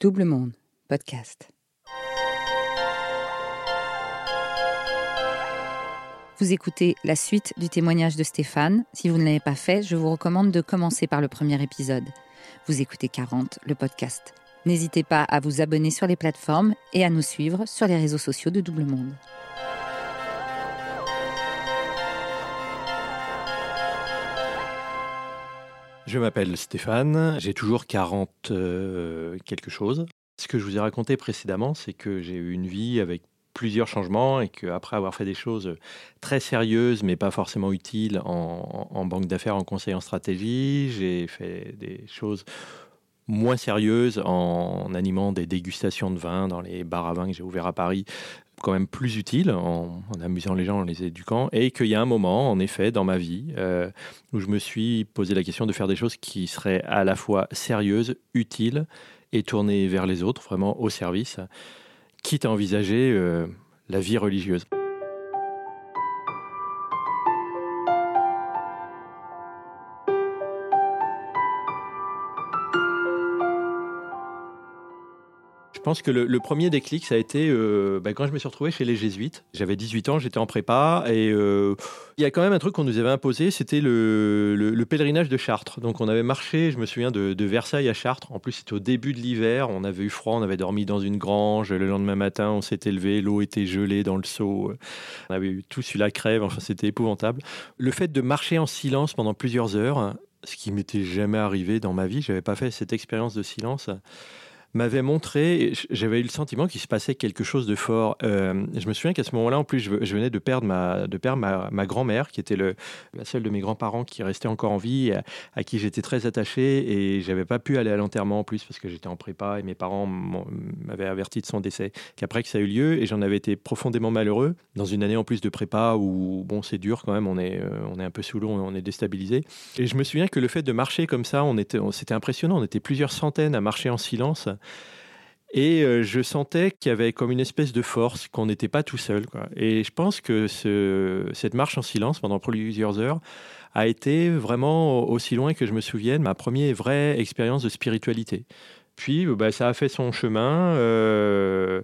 Double Monde, podcast. Vous écoutez la suite du témoignage de Stéphane. Si vous ne l'avez pas fait, je vous recommande de commencer par le premier épisode. Vous écoutez 40, le podcast. N'hésitez pas à vous abonner sur les plateformes et à nous suivre sur les réseaux sociaux de Double Monde. Je m'appelle Stéphane, j'ai toujours 40 euh, quelque chose. Ce que je vous ai raconté précédemment, c'est que j'ai eu une vie avec plusieurs changements et qu'après avoir fait des choses très sérieuses mais pas forcément utiles en, en banque d'affaires, en conseil en stratégie, j'ai fait des choses moins sérieuses en animant des dégustations de vin dans les bars à vin que j'ai ouverts à Paris quand même plus utile en, amusant les gens, en les éduquant, et qu'il y a un moment, en effet, dans ma vie, euh, où je me suis posé la question de faire des choses qui seraient à la fois sérieuses, utiles et tournées vers les autres, vraiment au service, quitte à envisager euh, la vie religieuse. Pense que le, premier déclic, ça a été euh, bah, quand je me suis retrouvé chez les Jésuites. J'avais 18 ans, j'étais en prépa et euh, il y a quand même un truc qu'on nous avait imposé, c'était le, pèlerinage de Chartres. Donc on avait marché, je me souviens, de, Versailles à Chartres. En plus, c'était au début de l'hiver, on avait eu froid, on avait dormi dans une grange. Le lendemain matin, on s'était levé, l'eau était gelée dans le seau. On avait eu tout sur la crève, enfin c'était épouvantable. Le fait de marcher en silence pendant plusieurs heures, ce qui m'était jamais arrivé dans ma vie, j'avais pas fait cette expérience de silence m'avait montré, j'avais eu le sentiment qu'il se passait quelque chose de fort. Euh, je me souviens qu'à ce moment-là, en plus, je, venais de perdre ma, de perdre ma, grand-mère, qui était le, la seule de mes grands-parents qui restait encore en vie, à, qui j'étais très attaché, et j'avais pas pu aller à l'enterrement en plus parce que j'étais en prépa et mes parents m'avaient averti de son décès, qu'après que ça a eu lieu, et j'en avais été profondément malheureux dans une année en plus de prépa où bon, c'est dur quand même, on est, euh, on est un peu sous l'eau, on est déstabilisé. Et je me souviens que le fait de marcher comme ça, on était, c'était impressionnant, on était plusieurs centaines à marcher en silence. Et euh, je sentais qu'il y avait comme une espèce de force, qu'on n'était pas tout seul. Et je pense que cette marche en silence pendant plusieurs heures a été vraiment aussi loin que je me souvienne ma première vraie expérience de spiritualité. Puis bah, ça a fait son chemin. Euh,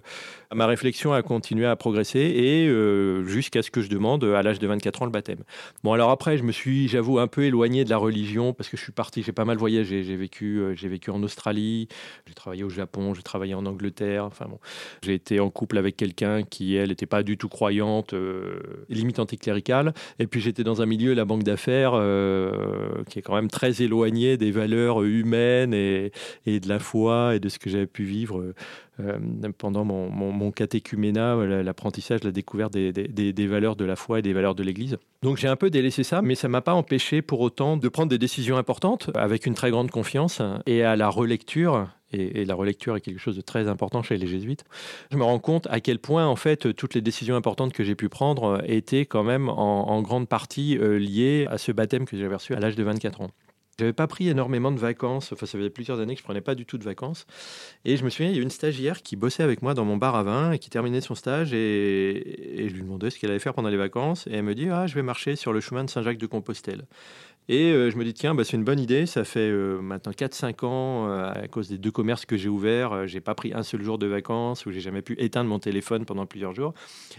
ma réflexion a continué à progresser et euh, jusqu'à ce que je demande à l'âge de 24 ans le baptême. Bon, alors après, je me suis, j'avoue, un peu éloigné de la religion parce que je suis parti, j'ai pas mal voyagé. J'ai vécu, euh, j'ai vécu en Australie, j'ai travaillé au Japon, j'ai travaillé en Angleterre. Enfin bon, j'ai été en couple avec quelqu'un qui, elle, n'était pas du tout croyante, euh, limite anticléricale. Et puis j'étais dans un milieu, la banque d'affaires, qui est quand même très éloigné des valeurs humaines et, et de la foi et de ce que j'avais pu vivre euh, pendant mon, mon, catéchuménat, euh, l'apprentissage, la découverte des, valeurs de la foi et des valeurs de l'Église. Donc j'ai un peu délaissé ça, mais ça m'a pas empêché pour autant de prendre des décisions importantes avec une très grande confiance et à la relecture et, la relecture est quelque chose de très important chez les jésuites, je me rends compte à quel point, en fait, toutes les décisions importantes que j'ai pu prendre étaient quand même en, en grande partie euh, liées à ce baptême que j'avais reçu à l'âge de 24 ans. J'avais pas pris énormément de vacances, enfin ça faisait plusieurs années que je prenais pas du tout de vacances. Et je me souviens, il y a une stagiaire qui bossait avec moi dans mon bar à vin et qui terminait son stage et, je lui demandais ce qu'elle allait faire pendant les vacances et elle me dit ah je vais marcher sur le chemin de Saint-Jacques de Compostelle. Et euh, je me dis, tiens, bah, c'est une bonne idée. Ça fait euh, maintenant 4-5 ans, euh, à cause des deux commerces que j'ai ouverts, j'ai pas pris un seul jour de vacances ou j'ai jamais pu éteindre mon téléphone pendant plusieurs jours.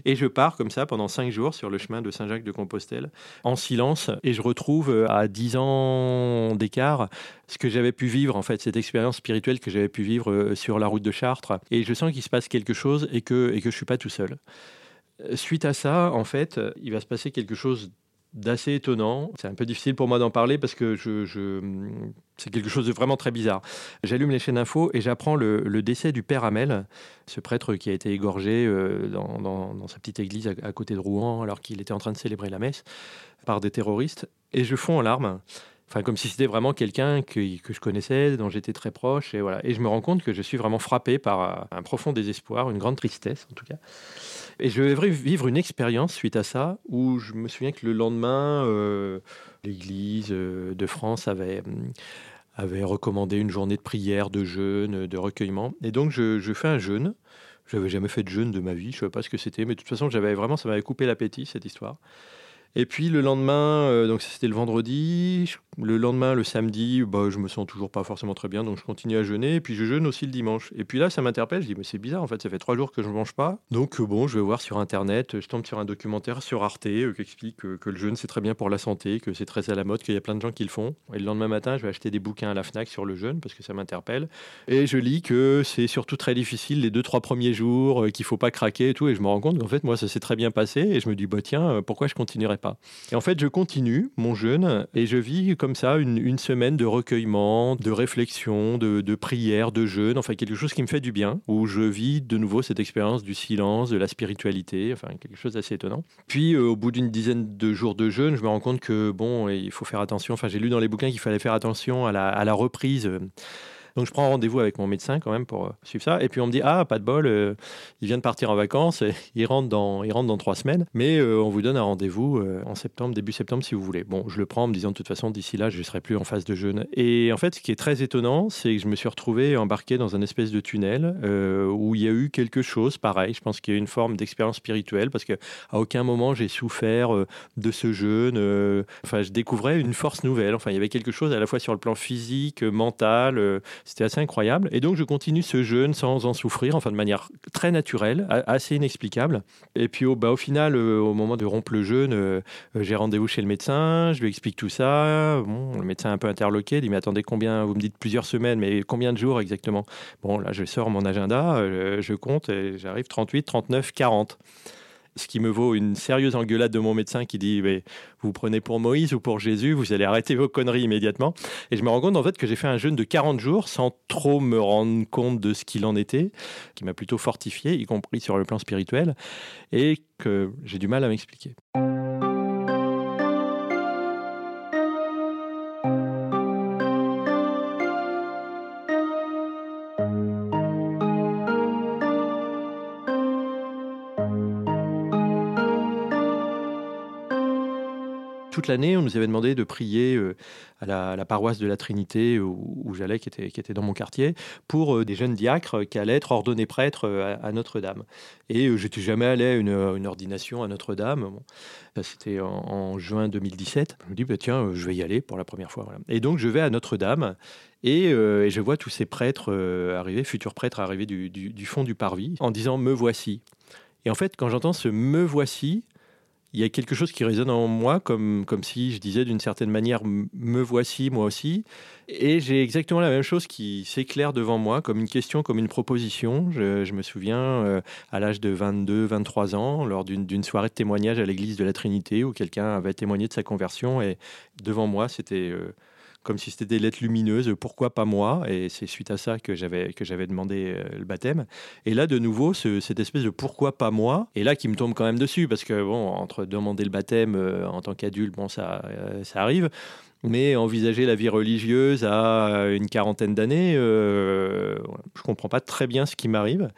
Et je pars comme ça pendant 5 jours sur le chemin de Saint-Jacques de Compostelle, en silence. Et je retrouve à 10 ans d'écart ce que j'avais pu vivre, en fait, cette expérience spirituelle que j'avais pu vivre sur la route de Chartres. Et je sens qu'il se passe quelque chose et que, et que je suis pas tout seul. Suite à ça, en fait, il va se passer quelque chose d'assez étonnant. C'est un peu difficile pour moi d'en parler parce que c'est quelque chose de vraiment très bizarre. J'allume les chaînes info et j'apprends le, décès du père Hamel, ce prêtre qui a été égorgé euh, dans, sa petite église à, côté de Rouen alors qu'il était en train de célébrer la messe par des terroristes. Et je fonds en larmes. Enfin, comme si c'était vraiment quelqu'un que, je connaissais, dont j'étais très proche. Et, voilà. et je me rends compte que je suis vraiment frappé par un profond désespoir, une grande tristesse en tout cas. Et je vais vivre une expérience suite à ça, où je me souviens que le lendemain, euh, l'Église euh, de France avait, avait recommandé une journée de prière, de jeûne, de recueillement. Et donc, je, fais un jeûne. Je n'avais jamais fait de jeûne de ma vie, je ne sais pas ce que c'était, mais de toute façon, j'avais vraiment, ça m'avait coupé l'appétit, cette histoire. Et puis le lendemain, euh, donc c'était le vendredi, le lendemain, le samedi, bah, je me sens toujours pas forcément très bien, donc je continue à jeûner. Et puis je jeûne aussi le dimanche. Et puis là, ça m'interpelle. Je dis, mais c'est bizarre, en fait, ça fait trois jours que je ne mange pas. Donc euh, bon, je vais voir sur Internet. Je tombe sur un documentaire sur Arte euh, qui explique que le jeûne, c'est très bien pour la santé, que c'est très à la mode, qu'il y a plein de gens qui le font. Et le lendemain matin, je vais acheter des bouquins à la Fnac sur le jeûne parce que ça m'interpelle. Et je lis que c'est surtout très difficile les deux, trois premiers jours, qu'il faut pas craquer et tout. Et je me rends compte qu'en fait, moi, ça s'est très bien passé. Et je me dis, bah tiens, pourquoi je continuerai pas Et en fait, je continue mon jeûne et je vis comme ça une, semaine de recueillement, de réflexion, de, prière, de jeûne, enfin quelque chose qui me fait du bien, où je vis de nouveau cette expérience du silence, de la spiritualité, enfin quelque chose d'assez étonnant. Puis euh, au bout d'une dizaine de jours de jeûne, je me rends compte que bon, il faut faire attention. Enfin, j'ai lu dans les bouquins qu'il fallait faire attention à la, à la reprise donc je prends rendez-vous avec mon médecin quand même pour euh, suivre ça. Et puis on me dit ah pas de bol, euh, il vient de partir en vacances, il rentre dans il rentre dans trois semaines, mais euh, on vous donne un rendez-vous en septembre, début septembre si vous voulez. Bon, je le prends en me disant de toute façon d'ici là je ne serai plus en phase de jeûne. Et en fait ce qui est très étonnant, c'est que je me suis retrouvé embarqué dans un espèce de tunnel où il y a eu quelque chose pareil. Je pense qu'il y a une forme d'expérience spirituelle parce que à aucun moment j'ai souffert de ce jeûne. enfin je découvrais une force nouvelle. Enfin il y avait quelque chose à la fois sur le plan physique, mental c'était assez incroyable. Et donc, je continue ce jeûne sans en souffrir, enfin de manière très naturelle, assez inexplicable. Et puis, au, bah, final, euh, au moment de rompre le jeûne, euh, euh, j'ai rendez-vous chez le médecin, je lui explique tout ça. Le médecin est un peu interloqué, il dit Mais attendez, combien Vous me dites plusieurs semaines, mais combien de jours exactement? Bon, là, je sors mon agenda, je compte et j'arrive 38, 39, 40 ce qui me vaut une sérieuse engueulade de mon médecin qui dit mais vous prenez pour Moïse ou pour Jésus, vous allez arrêter vos conneries immédiatement. Et je me rends compte en fait que j'ai fait un jeûne de 40 jours sans trop me rendre compte de ce qu'il en était, qui m'a plutôt fortifié, y compris sur le plan spirituel, et que j'ai du mal à m'expliquer. Toute l'année, on nous avait demandé de prier euh, à la, paroisse de la Trinité où, j'allais, qui était, dans mon quartier, pour euh, des jeunes diacres qui allaient être ordonnés prêtres euh, à, Notre-Dame. Et j'étais jamais allé à une, ordination à Notre-Dame. C'était en, juin 2017. Je me dis, bah, tiens, je vais y aller pour la première fois. Et donc, je vais à Notre-Dame et, je vois tous ces prêtres arriver, futurs prêtres arriver du, fond du parvis, en disant Me voici. Et en fait, quand j'entends ce Me voici, il y a quelque chose qui résonne en moi, comme, comme si je disais d'une certaine manière me voici, moi aussi. Et j'ai exactement la même chose qui s'éclaire devant moi, comme une question, comme une proposition. Je, me souviens euh, à l'âge de 22, 23 ans, lors d'une soirée de témoignage à l'église de la Trinité, où quelqu'un avait témoigné de sa conversion, et devant moi, c'était. Euh, comme si c'était des lettres lumineuses, pourquoi pas moi? Et c'est suite à ça que j'avais que j'avais demandé euh, le baptême. Et là, de nouveau, cette espèce de pourquoi pas moi, et là qui me tombe quand même dessus, parce que bon, entre demander le baptême euh, en tant qu'adulte, bon, ça, euh, ça arrive. Mais envisager la vie religieuse à une quarantaine d'années, je comprends pas très bien ce qui m'arrive.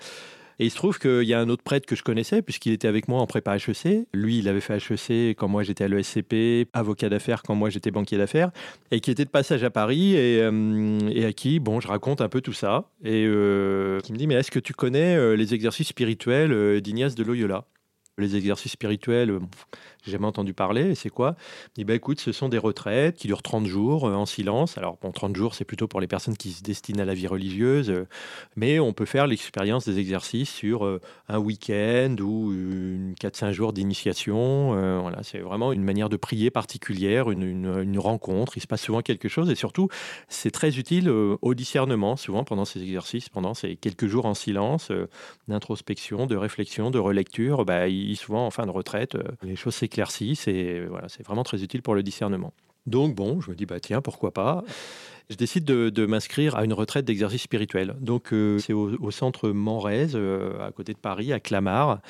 Et il se trouve qu'il y a un autre prêtre que je connaissais, puisqu'il était avec moi en prépa HEC. Lui, il avait fait HEC quand moi j'étais à l'ESCP, avocat d'affaires quand moi j'étais banquier d'affaires, et qui était de passage à Paris, et, euh, à qui, bon, je raconte un peu tout ça, et euh, qui me dit, mais est-ce que tu connais euh, les exercices spirituels d'Ignace de Loyola? Les exercices spirituels, euh, j'ai jamais entendu parler. C'est quoi? Il dit bah, écoute, ce sont des retraites qui durent 30 jours euh, en silence. Alors, bon, 30 jours, c'est plutôt pour les personnes qui se destinent à la vie religieuse, euh, mais on peut faire l'expérience des exercices sur un week-end ou une 4-5 jours d'initiation. voilà, c'est vraiment une manière de prier particulière, une, une, rencontre. Il se passe souvent quelque chose et surtout, c'est très utile au discernement, souvent pendant ces exercices, pendant ces quelques jours en silence, d'introspection, de réflexion, de relecture. Bah, souvent en fin de retraite, euh, les choses s'éclaircissent et voilà, c'est vraiment très utile pour le discernement. Donc bon, je me dis bah tiens pourquoi pas. Je décide de, m'inscrire à une retraite d'exercice spirituel. Donc euh, c'est au, centre Manrez, euh, à côté de Paris, à Clamart.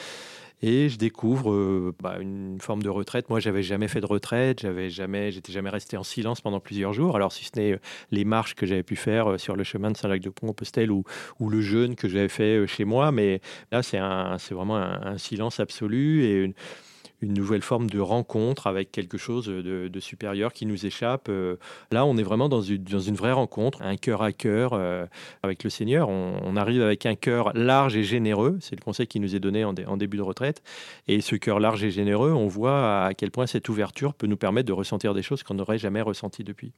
Et je découvre euh, bah, une forme de retraite. Moi, j'avais jamais fait de retraite, j'avais jamais, j'étais jamais resté en silence pendant plusieurs jours. Alors, si ce n'est les marches que j'avais pu faire sur le chemin de Saint-Lac-de-Compostelle ou, ou le jeûne que j'avais fait chez moi, mais là, c'est un, c'est vraiment un, silence absolu et une, une nouvelle forme de rencontre avec quelque chose de, supérieur qui nous échappe. là, on est vraiment dans une, vraie rencontre, un cœur à cœur avec le Seigneur. On, arrive avec un cœur large et généreux. C'est le conseil qui nous est donné en, en début de retraite. Et ce cœur large et généreux, on voit à quel point cette ouverture peut nous permettre de ressentir des choses qu'on n'aurait jamais ressenties depuis.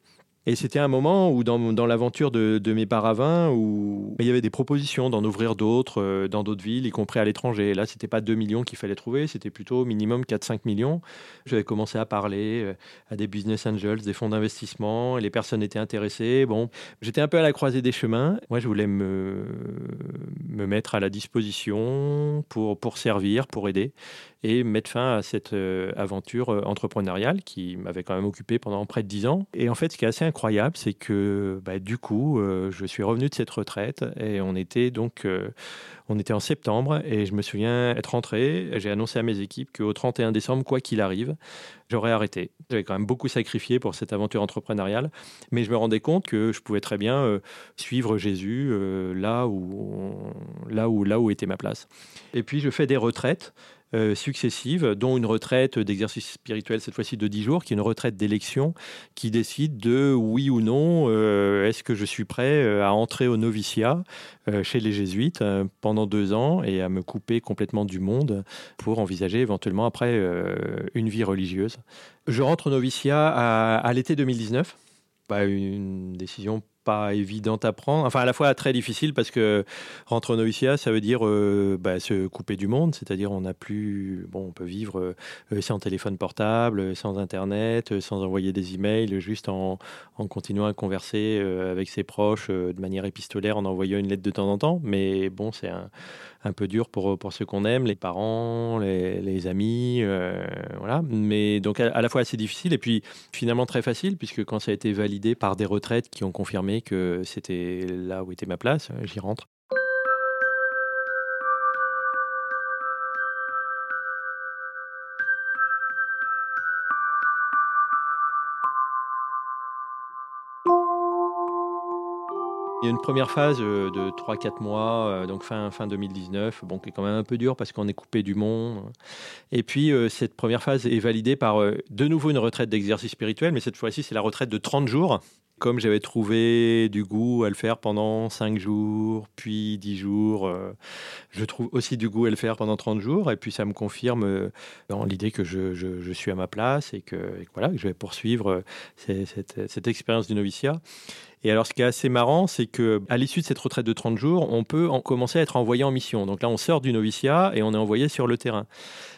Et c'était un moment où, dans, l'aventure de, mes paravins, où il y avait des propositions d'en ouvrir d'autres euh, dans d'autres villes, y compris à l'étranger. Là, c'était pas 2 millions qu'il fallait trouver, c'était plutôt minimum 4-5 millions. J'avais commencé à parler euh, à des business angels, des fonds d'investissement, et les personnes étaient intéressées. Bon, j'étais un peu à la croisée des chemins. Moi, je voulais me, me mettre à la disposition pour, pour servir, pour aider et mettre fin à cette euh, aventure entrepreneuriale qui m'avait quand même occupé pendant près de dix ans. Et en fait, ce qui est assez incroyable, c'est que bah, du coup, euh, je suis revenu de cette retraite et on était donc, on était en septembre et je me souviens être rentré. J'ai annoncé à mes équipes qu'au 31 décembre, quoi qu'il arrive, j'aurais arrêté. J'avais quand même beaucoup sacrifié pour cette aventure entrepreneuriale, mais je me rendais compte que je pouvais très bien suivre Jésus là où, là où, là où était ma place. Et puis, je fais des retraites. Euh, successives, dont une retraite d'exercice spirituel, cette fois-ci de 10 jours, qui est une retraite d'élection, qui décide de oui ou non, euh, est-ce que je suis prêt euh, à entrer au noviciat chez les jésuites pendant deux ans et à me couper complètement du monde pour envisager éventuellement après une vie religieuse. Je rentre au noviciat à, l'été 2019. Bah, une décision pas évidente à prendre, enfin à la fois très difficile parce que rentrer au noviciat, ça veut dire euh, bah, se couper du monde, c'est-à-dire on n'a plus, bon, on peut vivre euh, sans téléphone portable, sans internet, sans envoyer des emails, juste en, continuant à converser euh, avec ses proches de manière épistolaire, en envoyant une lettre de temps en temps. Mais bon, c'est un, un peu dur pour, pour ceux qu'on aime, les parents, les, amis, voilà. Mais donc à, à la fois assez difficile et puis finalement très facile puisque quand ça a été validé par des retraites qui ont confirmé que c'était là où était ma place, j'y rentre. Une première phase euh, de 3-4 mois, euh, donc fin, fin 2019, bon, qui est quand même un peu dur parce qu'on est coupé du monde. Et puis, euh, cette première phase est validée par de nouveau une retraite d'exercice spirituel, mais cette fois-ci, c'est la retraite de 30 jours comme j'avais trouvé du goût à le faire pendant 5 jours, puis 10 jours, je trouve aussi du goût à le faire pendant 30 jours. Et puis ça me confirme dans l'idée que je, suis à ma place et que, voilà, que je vais poursuivre cette, cette expérience du noviciat. Et alors, ce qui est assez marrant, c'est que à l'issue de cette retraite de 30 jours, on peut en commencer à être envoyé en mission. Donc là, on sort du noviciat et on est envoyé sur le terrain.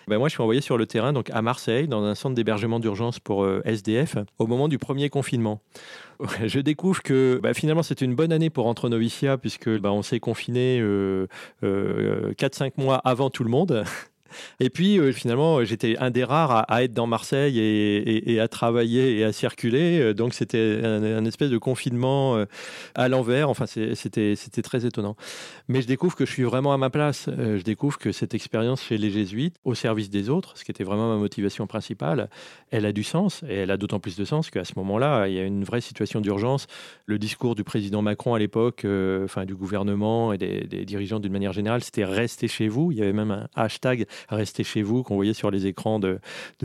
Ben moi, je suis envoyé sur le terrain, donc à Marseille, dans un centre d'hébergement d'urgence pour SDF, au moment du premier confinement je découvre que bah, finalement c'était une bonne année pour rentrer au noviciat puisque bah, on s'est confiné 4-5 euh, euh, mois avant tout le monde. Et puis euh, finalement, j'étais un des rares à, être dans Marseille et, à travailler et à circuler. Euh, donc c'était un, espèce de confinement euh, à l'envers. Enfin, c'était très étonnant. Mais je découvre que je suis vraiment à ma place. je découvre que cette expérience chez les jésuites, au service des autres, ce qui était vraiment ma motivation principale, elle a du sens. Et elle a d'autant plus de sens qu'à ce moment-là, il y a une vraie situation d'urgence. Le discours du président Macron à l'époque, enfin du gouvernement et des, dirigeants d'une manière générale, c'était rester chez vous. Il y avait même un hashtag rester chez vous qu'on voyait sur les écrans de,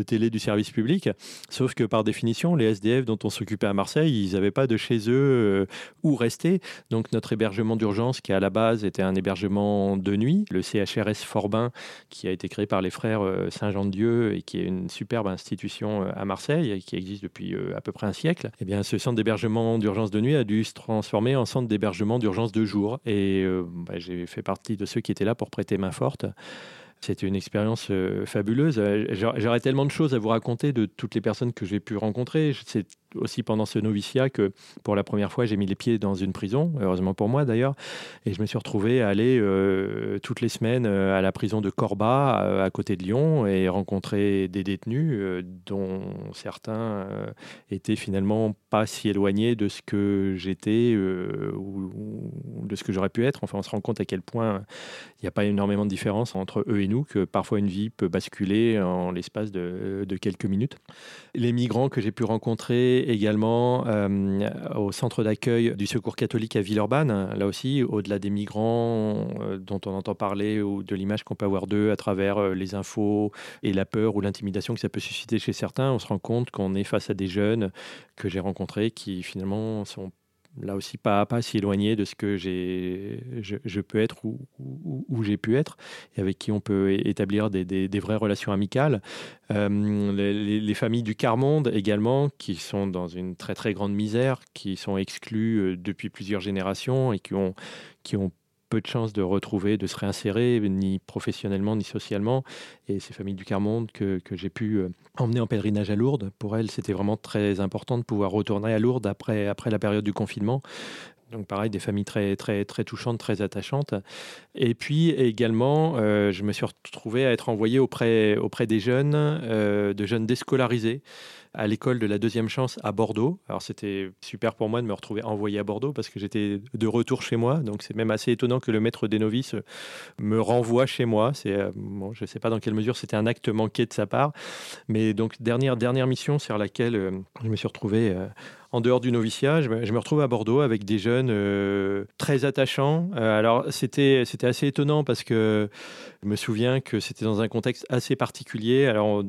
télé du service public. Sauf que par définition, les SDF dont on s'occupait à Marseille, ils n'avaient pas de chez eux euh, où rester. Donc notre hébergement d'urgence, qui à la base était un hébergement de nuit, le CHRS Forbin, qui a été créé par les frères euh, Saint-Jean-de-Dieu et qui est une superbe institution euh, à Marseille et qui existe depuis à peu près un siècle, eh bien ce centre d'hébergement d'urgence de nuit a dû se transformer en centre d'hébergement d'urgence de jour. Et bah, j'ai fait partie de ceux qui étaient là pour prêter main forte. C'était une expérience euh, fabuleuse. Euh, j'aurais tellement de choses à vous raconter de toutes les personnes que j'ai pu rencontrer. Aussi pendant ce noviciat que pour la première fois j'ai mis les pieds dans une prison, heureusement pour moi d'ailleurs, et je me suis retrouvé à aller euh, toutes les semaines à la prison de Corba à côté de Lyon et rencontrer des détenus dont certains étaient finalement pas si éloignés de ce que j'étais ou, de ce que j'aurais pu être. Enfin on se rend compte à quel point il n'y a pas énormément de différence entre eux et nous, que parfois une vie peut basculer en l'espace de, quelques minutes. Les migrants que j'ai pu rencontrer également euh, au centre d'accueil du Secours catholique à Villeurbanne. Là aussi, au-delà des migrants euh, dont on entend parler ou de l'image qu'on peut avoir d'eux à travers euh, les infos et la peur ou l'intimidation que ça peut susciter chez certains, on se rend compte qu'on est face à des jeunes que j'ai rencontrés qui finalement sont là aussi pas, pas si éloigné de ce que j'ai, je, peux être ou, où j'ai pu être, et avec qui on peut établir des, des, vraies relations amicales. Euh, les, familles du quart-monde également, qui sont dans une très très grande misère, qui sont exclues euh, depuis plusieurs générations et qui ont, qui ont peu de chances de retrouver, de se réinsérer, ni professionnellement, ni socialement. Et ces familles du quart-monde que, que j'ai pu euh, emmener en pèlerinage à Lourdes, pour elles, c'était vraiment très important de pouvoir retourner à Lourdes après, après la période du confinement. Donc pareil, des familles très, très, très touchantes, très attachantes. Et puis également, euh, je me suis retrouvé à être envoyé auprès, auprès des jeunes, euh, de jeunes déscolarisés à l'école de la deuxième chance à Bordeaux. Alors c'était super pour moi de me retrouver envoyé à Bordeaux parce que j'étais de retour chez moi. Donc c'est même assez étonnant que le maître des novices me renvoie chez moi. C'est euh, bon, je ne sais pas dans quelle mesure c'était un acte manqué de sa part, mais donc dernière dernière mission sur laquelle euh, je me suis retrouvé euh, en dehors du noviciat, je me, retrouve à Bordeaux avec des jeunes très attachants. Alors c'était c'était assez étonnant parce que je me souviens que c'était dans un contexte assez particulier. Alors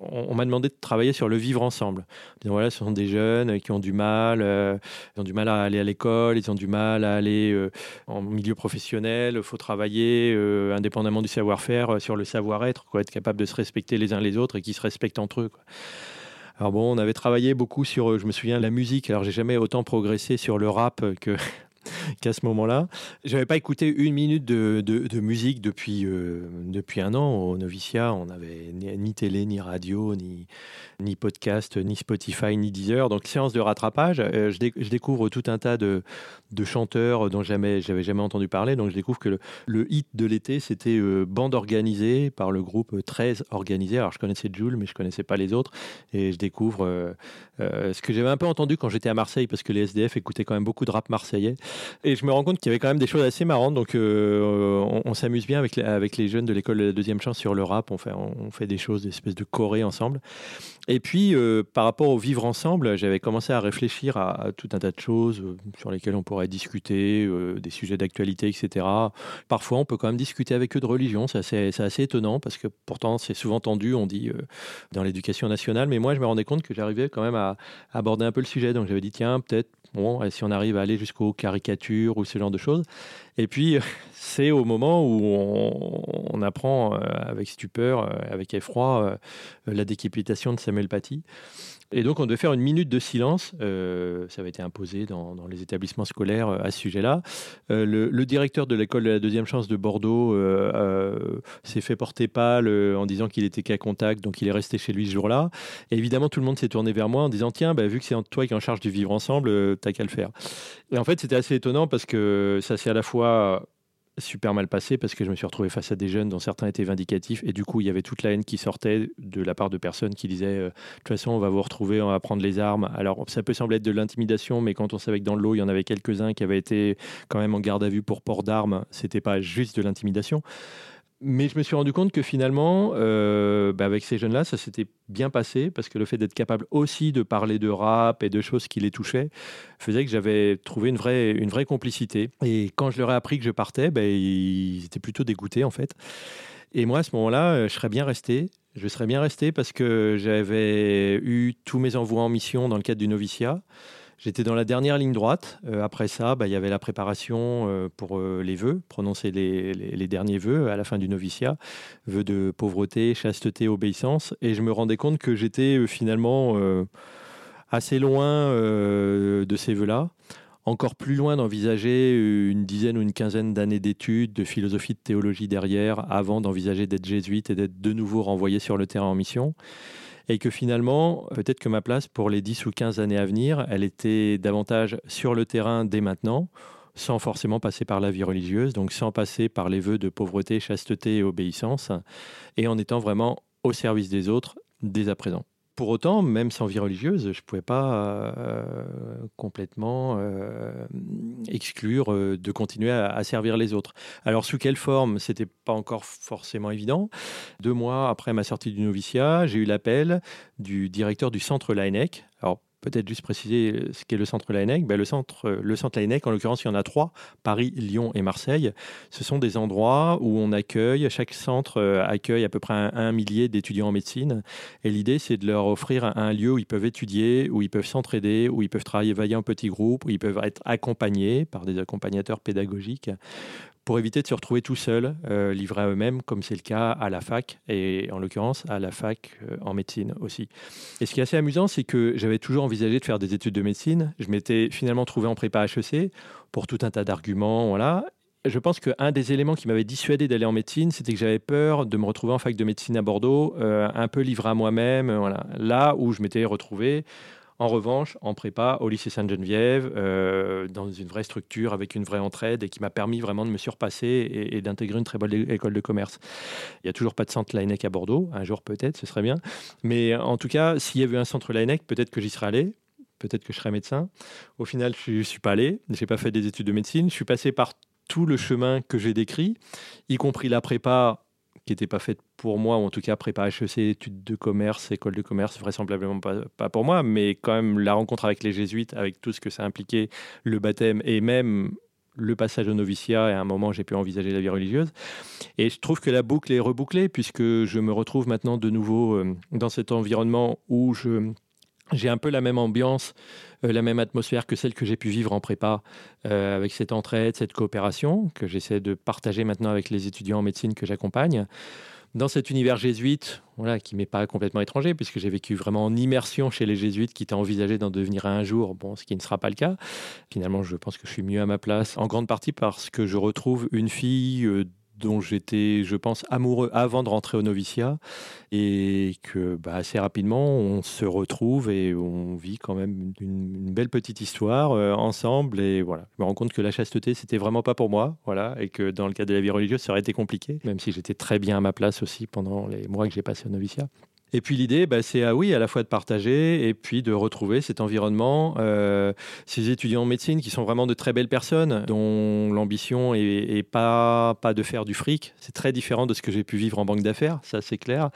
on, m'a demandé de travailler sur le vivre ensemble. voilà, ce sont des jeunes qui ont du mal, euh, ont du mal à aller à l'école, ils ont du mal à aller en milieu professionnel. Il faut travailler indépendamment du savoir-faire sur le savoir-être, être capable de se respecter les uns les autres et qui se respectent entre eux. Alors bon, on avait travaillé beaucoup sur, euh, je me souviens, la musique. Alors j'ai jamais autant progressé sur le rap que qu'à ce moment-là. J'avais pas écouté une minute de, musique depuis, euh, depuis un an. Au noviciat, on n'avait ni, télé, ni radio, ni, ni podcast, ni Spotify, ni Deezer. Donc, séance de rattrapage. Euh, je, découvre tout un tas de, de chanteurs dont jamais, j'avais jamais entendu parler. Donc, je découvre que le, hit de l'été, c'était Bande organisée par le groupe 13 organisé. Alors, je connaissais Jules, mais je connaissais pas les autres. Et je découvre euh, ce que j'avais un peu entendu quand j'étais à Marseille, parce que les SDF écoutaient quand même beaucoup de rap marseillais. Et je me rends compte qu'il y avait quand même des choses assez marrantes. Donc, euh, on, s'amuse bien avec les, jeunes de l'école de la deuxième chance sur le rap. On fait, des choses, des espèces de chorés ensemble. Et puis, euh, par rapport au vivre ensemble, j'avais commencé à réfléchir à, tout un tas de choses sur lesquelles on pourrait discuter, des sujets d'actualité, etc. Parfois, on peut quand même discuter avec eux de religion. C'est assez, étonnant parce que pourtant, c'est souvent tendu, on dit, dans l'éducation nationale. Mais moi, je me rendais compte que j'arrivais quand même à aborder un peu le sujet. Donc j'avais dit, tiens, peut-être, bon, si on arrive à aller jusqu'aux ou ce genre de choses. Et puis, c'est au moment où on, apprend euh, avec stupeur, euh, avec effroi, euh, la décapitation de Samuel Paty. Et donc, on devait faire une minute de silence. Euh, ça avait été imposé dans, les établissements scolaires euh, à ce sujet-là. Euh, le, directeur de l'école de la deuxième chance de Bordeaux s'est fait porter pâle en disant qu'il était qu'à contact, donc il est resté chez lui ce jour-là. Et évidemment, tout le monde s'est tourné vers moi en disant Tiens, bah, vu que c'est toi qui es en charge du vivre ensemble, t'as qu'à le faire. Et en fait, c'était assez étonnant parce que ça s'est à la fois super mal passé parce que je me suis retrouvé face à des jeunes dont certains étaient vindicatifs et du coup il y avait toute la haine qui sortait de la part de personnes qui disaient euh, de toute façon on va vous retrouver, on va prendre les armes. Alors ça peut sembler être de l'intimidation mais quand on savait que dans l'eau il y en avait quelques-uns qui avaient été quand même en garde à vue pour port d'armes, c'était pas juste de l'intimidation. Mais je me suis rendu compte que finalement, euh, bah, avec ces jeunes-là, ça s'était bien passé parce que le fait d'être capable aussi de parler de rap et de choses qui les touchaient faisait que j'avais trouvé une vraie, une vraie complicité. Et quand je leur ai appris que je partais, bah, ils étaient plutôt dégoûtés en fait. Et moi, à ce moment-là, euh, je serais bien resté. Je serais bien resté parce que j'avais eu tous mes envois en mission dans le cadre du noviciat. J'étais dans la dernière ligne droite. Euh, après ça, bah, il y avait la préparation euh, pour euh, les vœux, prononcer les, derniers vœux à la fin du noviciat, vœux de pauvreté, chasteté, obéissance. Et je me rendais compte que j'étais finalement assez loin de ces vœux-là encore plus loin d'envisager une dizaine ou une quinzaine d'années d'études, de philosophie, de théologie derrière, avant d'envisager d'être jésuite et d'être de nouveau renvoyé sur le terrain en mission et que finalement, peut-être que ma place pour les 10 ou 15 années à venir, elle était davantage sur le terrain dès maintenant, sans forcément passer par la vie religieuse, donc sans passer par les vœux de pauvreté, chasteté et obéissance, et en étant vraiment au service des autres dès à présent pour autant, même sans vie religieuse, je ne pouvais pas euh, complètement euh, exclure euh, de continuer à, servir les autres. Alors, sous quelle forme C'était pas encore forcément évident. Deux mois après ma sortie du noviciat, j'ai eu l'appel du directeur du centre Laennec. Alors, peut-être juste préciser ce qu'est le centre Laennec. Ben, le centre, le centre Laennec, en l'occurrence, il y en a trois Paris, Lyon et Marseille. Ce sont des endroits où on accueille, chaque centre accueille à peu près un, millier d'étudiants en médecine. Et l'idée, c'est de leur offrir un, lieu où ils peuvent étudier, où ils peuvent s'entraider, où ils peuvent travailler en petits groupes, où ils peuvent être accompagnés par des accompagnateurs pédagogiques pour éviter de se retrouver tout seul, euh, livré à eux-mêmes, comme c'est le cas à la fac, et en l'occurrence à la fac euh, en médecine aussi. Et ce qui est assez amusant, c'est que j'avais toujours envisagé de faire des études de médecine. Je m'étais finalement trouvé en prépa HEC pour tout un tas d'arguments, voilà. Je pense qu'un des éléments qui m'avait dissuadé d'aller en médecine, c'était que j'avais peur de me retrouver en fac de médecine à Bordeaux, euh, un peu livré à moi-même, voilà. Là où je m'étais retrouvé en revanche, en prépa, au lycée Sainte-Geneviève, euh, dans une vraie structure, avec une vraie entraide, et qui m'a permis vraiment de me surpasser et, d'intégrer une très bonne école de commerce. Il n'y a toujours pas de centre Laennec à Bordeaux, un jour peut-être, ce serait bien. Mais en tout cas, s'il y avait un centre Laennec, peut-être que j'y serais allé, peut-être que je serais médecin. Au final, je ne suis pas allé, je n'ai pas fait des études de médecine, je suis passé par tout le chemin que j'ai décrit, y compris la prépa qui n'était pas faite pour moi, ou en tout cas prépa HEC, études de commerce, école de commerce, vraisemblablement pas, pas, pour moi, mais quand même la rencontre avec les jésuites, avec tout ce que ça impliquait, le baptême et même le passage au noviciat, et à un moment j'ai pu envisager la vie religieuse. Et je trouve que la boucle est rebouclée, puisque je me retrouve maintenant de nouveau euh, dans cet environnement où je j'ai un peu la même ambiance, euh, la même atmosphère que celle que j'ai pu vivre en prépa, euh, avec cette entraide, cette coopération que j'essaie de partager maintenant avec les étudiants en médecine que j'accompagne. Dans cet univers jésuite, voilà, qui m'est pas complètement étranger, puisque j'ai vécu vraiment en immersion chez les jésuites, qui étaient envisagé d'en devenir un jour, bon, ce qui ne sera pas le cas. Finalement, je pense que je suis mieux à ma place, en grande partie parce que je retrouve une fille euh, dont j'étais, je pense, amoureux avant de rentrer au noviciat et que bah, assez rapidement on se retrouve et on vit quand même une, belle petite histoire euh, ensemble et voilà, je me rends compte que la chasteté c'était vraiment pas pour moi, voilà, et que dans le cas de la vie religieuse ça aurait été compliqué, même si j'étais très bien à ma place aussi pendant les mois que j'ai passé au noviciat. Et puis l'idée, bah, c'est ah oui, à la fois de partager et puis de retrouver cet environnement, euh, ces étudiants en médecine qui sont vraiment de très belles personnes, dont l'ambition est, pas pas de faire du fric. C'est très différent de ce que j'ai pu vivre en banque d'affaires, ça c'est clair.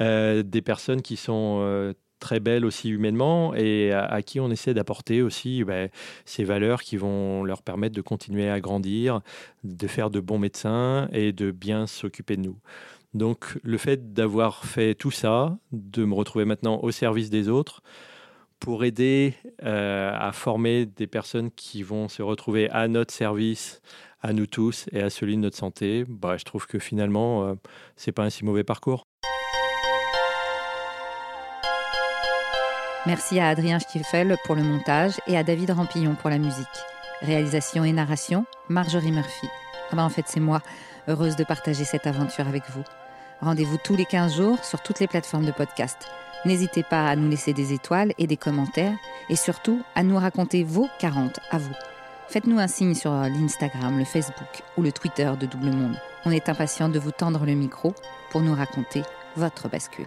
Euh, des personnes qui sont euh, très belles aussi humainement et à, qui on essaie d'apporter aussi bah, ces valeurs qui vont leur permettre de continuer à grandir, de faire de bons médecins et de bien s'occuper de nous. Donc le fait d'avoir fait tout ça, de me retrouver maintenant au service des autres, pour aider euh, à former des personnes qui vont se retrouver à notre service, à nous tous et à celui de notre santé, bah, je trouve que finalement, euh, c'est pas un si mauvais parcours. Merci à Adrien Stiefel pour le montage et à David Rampillon pour la musique. Réalisation et narration, Marjorie Murphy. Ah ben, en fait, c'est moi, heureuse de partager cette aventure avec vous. Rendez-vous tous les 15 jours sur toutes les plateformes de podcast. N'hésitez pas à nous laisser des étoiles et des commentaires et surtout à nous raconter vos 40 à vous. Faites-nous un signe sur l'Instagram, le Facebook ou le Twitter de Double Monde. On est impatient de vous tendre le micro pour nous raconter votre bascule.